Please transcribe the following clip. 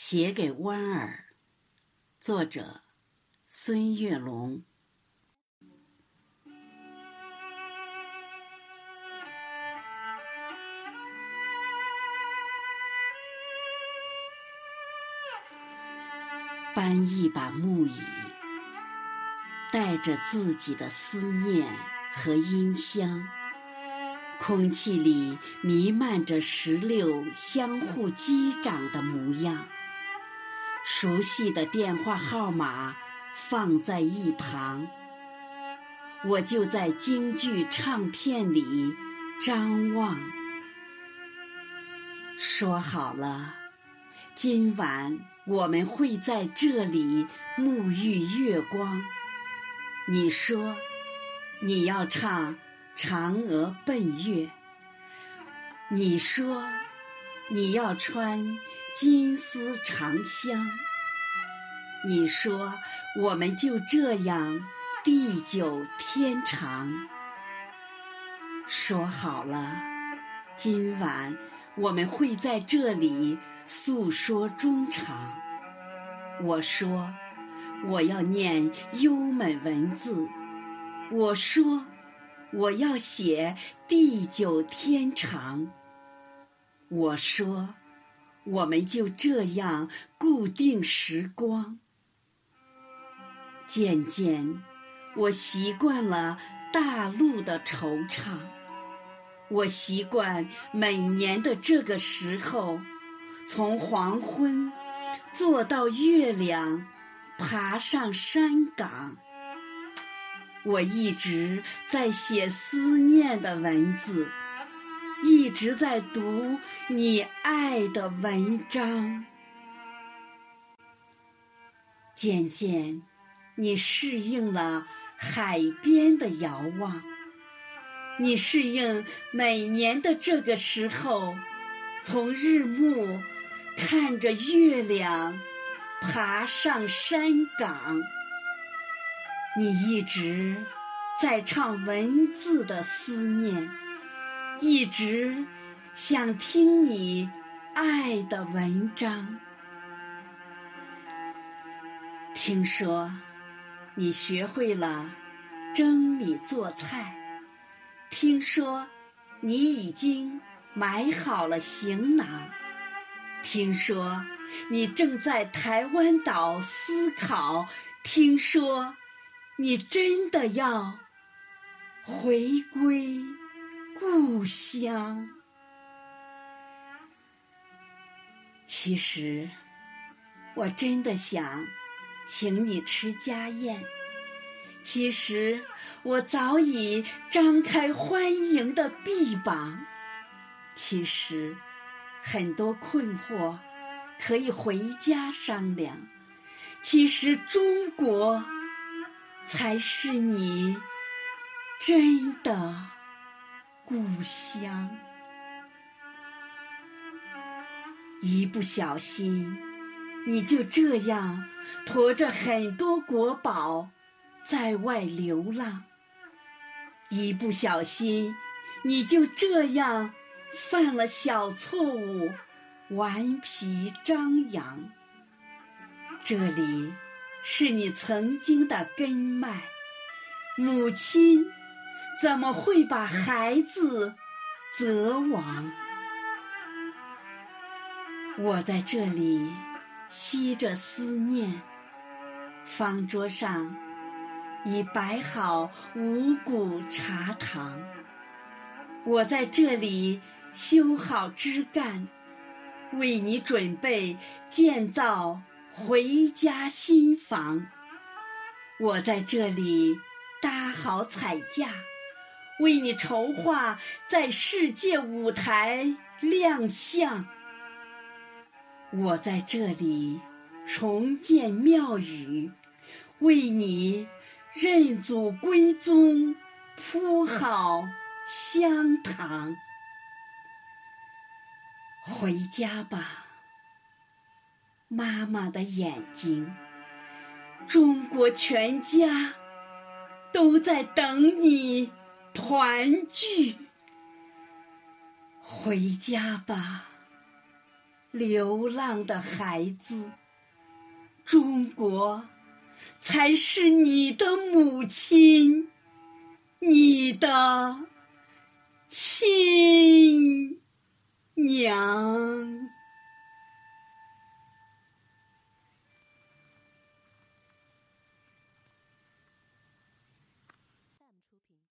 写给弯儿，作者孙月龙。搬一把木椅，带着自己的思念和音香。空气里弥漫着石榴相互击掌的模样。熟悉的电话号码放在一旁，我就在京剧唱片里张望。说好了，今晚我们会在这里沐浴月光。你说，你要唱。嫦娥奔月，你说你要穿金丝长香，你说我们就这样地久天长。说好了，今晚我们会在这里诉说衷肠。我说我要念优美文字，我说。我要写地久天长。我说，我们就这样固定时光。渐渐，我习惯了大陆的惆怅。我习惯每年的这个时候，从黄昏坐到月亮，爬上山岗。我一直在写思念的文字，一直在读你爱的文章。渐渐，你适应了海边的遥望，你适应每年的这个时候，从日暮看着月亮爬上山岗。你一直在唱文字的思念，一直想听你爱的文章。听说你学会了蒸米做菜，听说你已经买好了行囊，听说你正在台湾岛思考，听说。你真的要回归故乡？其实，我真的想请你吃家宴。其实，我早已张开欢迎的臂膀。其实，很多困惑可以回家商量。其实，中国。才是你真的故乡。一不小心，你就这样驮着很多国宝在外流浪；一不小心，你就这样犯了小错误，顽皮张扬。这里。是你曾经的根脉，母亲怎么会把孩子责亡？我在这里吸着思念，方桌上已摆好五谷茶糖。我在这里修好枝干，为你准备建造。回家新房，我在这里搭好彩架，为你筹划在世界舞台亮相。我在这里重建庙宇，为你认祖归宗铺好香堂。回家吧。妈妈的眼睛，中国全家都在等你团聚。回家吧，流浪的孩子，中国才是你的母亲，你的亲娘。